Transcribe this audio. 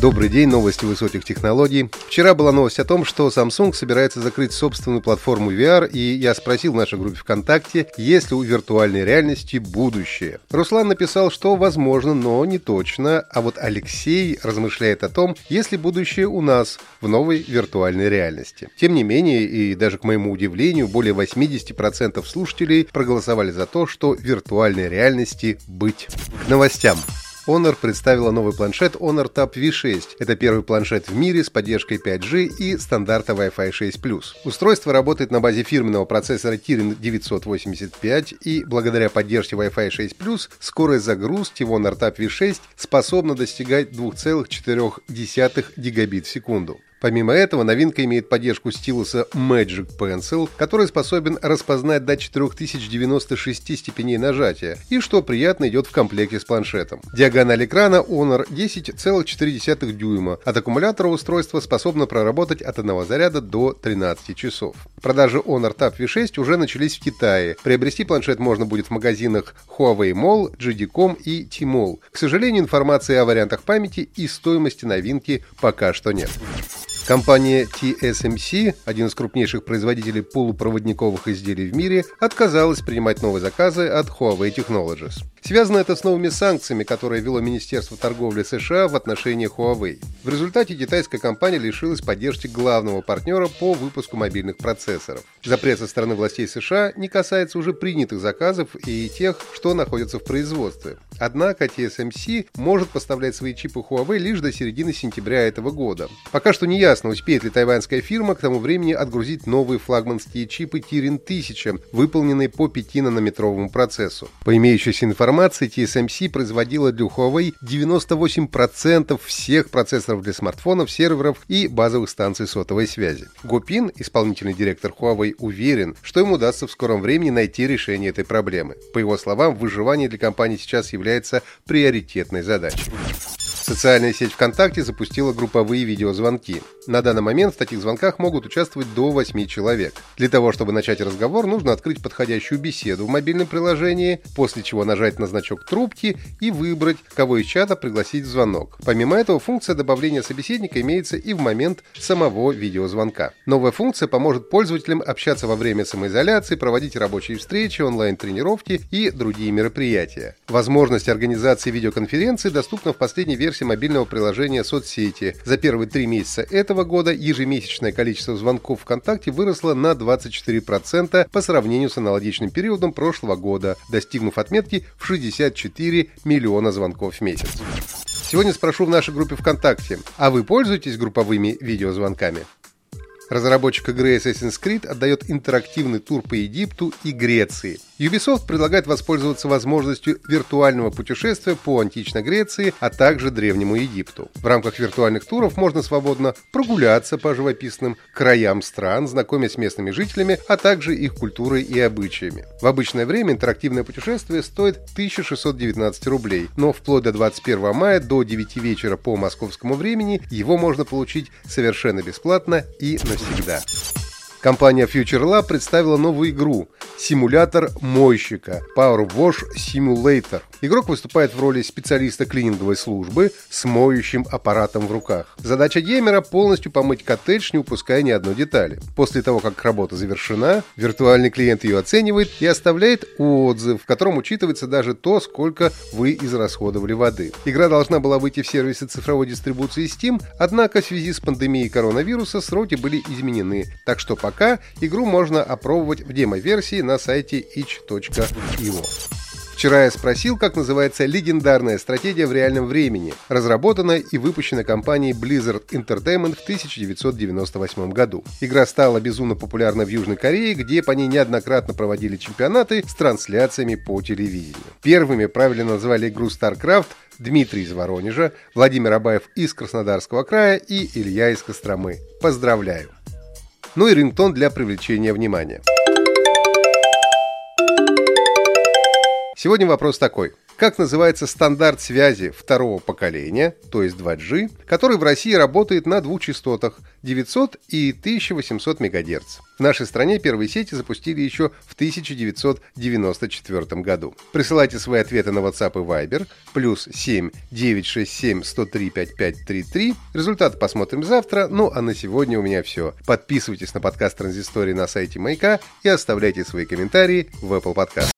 Добрый день, новости высоких технологий. Вчера была новость о том, что Samsung собирается закрыть собственную платформу VR, и я спросил в нашей группе ВКонтакте, есть ли у виртуальной реальности будущее. Руслан написал, что возможно, но не точно, а вот Алексей размышляет о том, есть ли будущее у нас в новой виртуальной реальности. Тем не менее, и даже к моему удивлению, более 80% слушателей проголосовали за то, что виртуальной реальности быть. К новостям. Honor представила новый планшет Honor Tab V6. Это первый планшет в мире с поддержкой 5G и стандарта Wi-Fi 6+. Устройство работает на базе фирменного процессора Kirin 985 и благодаря поддержке Wi-Fi 6+, скорость загрузки в Honor Tab V6 способна достигать 2,4 гигабит в секунду. Помимо этого, новинка имеет поддержку стилуса Magic Pencil, который способен распознать до 4096 степеней нажатия, и что приятно идет в комплекте с планшетом. Диагональ экрана Honor 10,4 дюйма. От аккумулятора устройство способно проработать от одного заряда до 13 часов. Продажи Honor Tab V6 уже начались в Китае. Приобрести планшет можно будет в магазинах Huawei Mall, JD.com и Tmall. К сожалению, информации о вариантах памяти и стоимости новинки пока что нет. Компания TSMC, один из крупнейших производителей полупроводниковых изделий в мире, отказалась принимать новые заказы от Huawei Technologies. Связано это с новыми санкциями, которые вело Министерство торговли США в отношении Huawei. В результате китайская компания лишилась поддержки главного партнера по выпуску мобильных процессоров. Запрет со стороны властей США не касается уже принятых заказов и тех, что находятся в производстве. Однако TSMC может поставлять свои чипы Huawei лишь до середины сентября этого года. Пока что не ясно, успеет ли тайваньская фирма к тому времени отгрузить новые флагманские чипы Kirin 1000, выполненные по 5-нанометровому процессу. По имеющейся информации, TSMC производила для Huawei 98% всех процессоров для смартфонов, серверов и базовых станций сотовой связи. Гопин, исполнительный директор Huawei, уверен, что им удастся в скором времени найти решение этой проблемы. По его словам, выживание для компании сейчас является приоритетной задачей. Социальная сеть ВКонтакте запустила групповые видеозвонки. На данный момент в таких звонках могут участвовать до 8 человек. Для того, чтобы начать разговор, нужно открыть подходящую беседу в мобильном приложении, после чего нажать на значок трубки и выбрать, кого из чата пригласить в звонок. Помимо этого, функция добавления собеседника имеется и в момент самого видеозвонка. Новая функция поможет пользователям общаться во время самоизоляции, проводить рабочие встречи, онлайн-тренировки и другие мероприятия. Возможность организации видеоконференции доступна в последней версии мобильного приложения соцсети. За первые три месяца этого года ежемесячное количество звонков ВКонтакте выросло на 24% по сравнению с аналогичным периодом прошлого года, достигнув отметки в 64 миллиона звонков в месяц. Сегодня спрошу в нашей группе ВКонтакте, а вы пользуетесь групповыми видеозвонками? Разработчик игры Assassin's Creed отдает интерактивный тур по Египту и Греции – Ubisoft предлагает воспользоваться возможностью виртуального путешествия по античной Греции, а также Древнему Египту. В рамках виртуальных туров можно свободно прогуляться по живописным краям стран, знакомясь с местными жителями, а также их культурой и обычаями. В обычное время интерактивное путешествие стоит 1619 рублей, но вплоть до 21 мая до 9 вечера по московскому времени его можно получить совершенно бесплатно и Dolayısıyla that. Компания Future Lab представила новую игру – симулятор мойщика Power Wash Simulator. Игрок выступает в роли специалиста клининговой службы с моющим аппаратом в руках. Задача геймера – полностью помыть коттедж, не упуская ни одной детали. После того, как работа завершена, виртуальный клиент ее оценивает и оставляет отзыв, в котором учитывается даже то, сколько вы израсходовали воды. Игра должна была выйти в сервисы цифровой дистрибуции Steam, однако в связи с пандемией коронавируса сроки были изменены, так что пока игру можно опробовать в демо-версии на сайте itch.io. Вчера я спросил, как называется легендарная стратегия в реальном времени, разработанная и выпущена компанией Blizzard Entertainment в 1998 году. Игра стала безумно популярна в Южной Корее, где по ней неоднократно проводили чемпионаты с трансляциями по телевидению. Первыми правильно назвали игру StarCraft Дмитрий из Воронежа, Владимир Абаев из Краснодарского края и Илья из Костромы. Поздравляю! Ну и рингтон для привлечения внимания. Сегодня вопрос такой. Как называется стандарт связи второго поколения, то есть 2G, который в России работает на двух частотах 900 и 1800 МГц. В нашей стране первые сети запустили еще в 1994 году. Присылайте свои ответы на WhatsApp и Viber плюс 7 967 103 5533. Результаты посмотрим завтра. Ну а на сегодня у меня все. Подписывайтесь на подкаст Транзистории на сайте Маяка и оставляйте свои комментарии в Apple Podcast.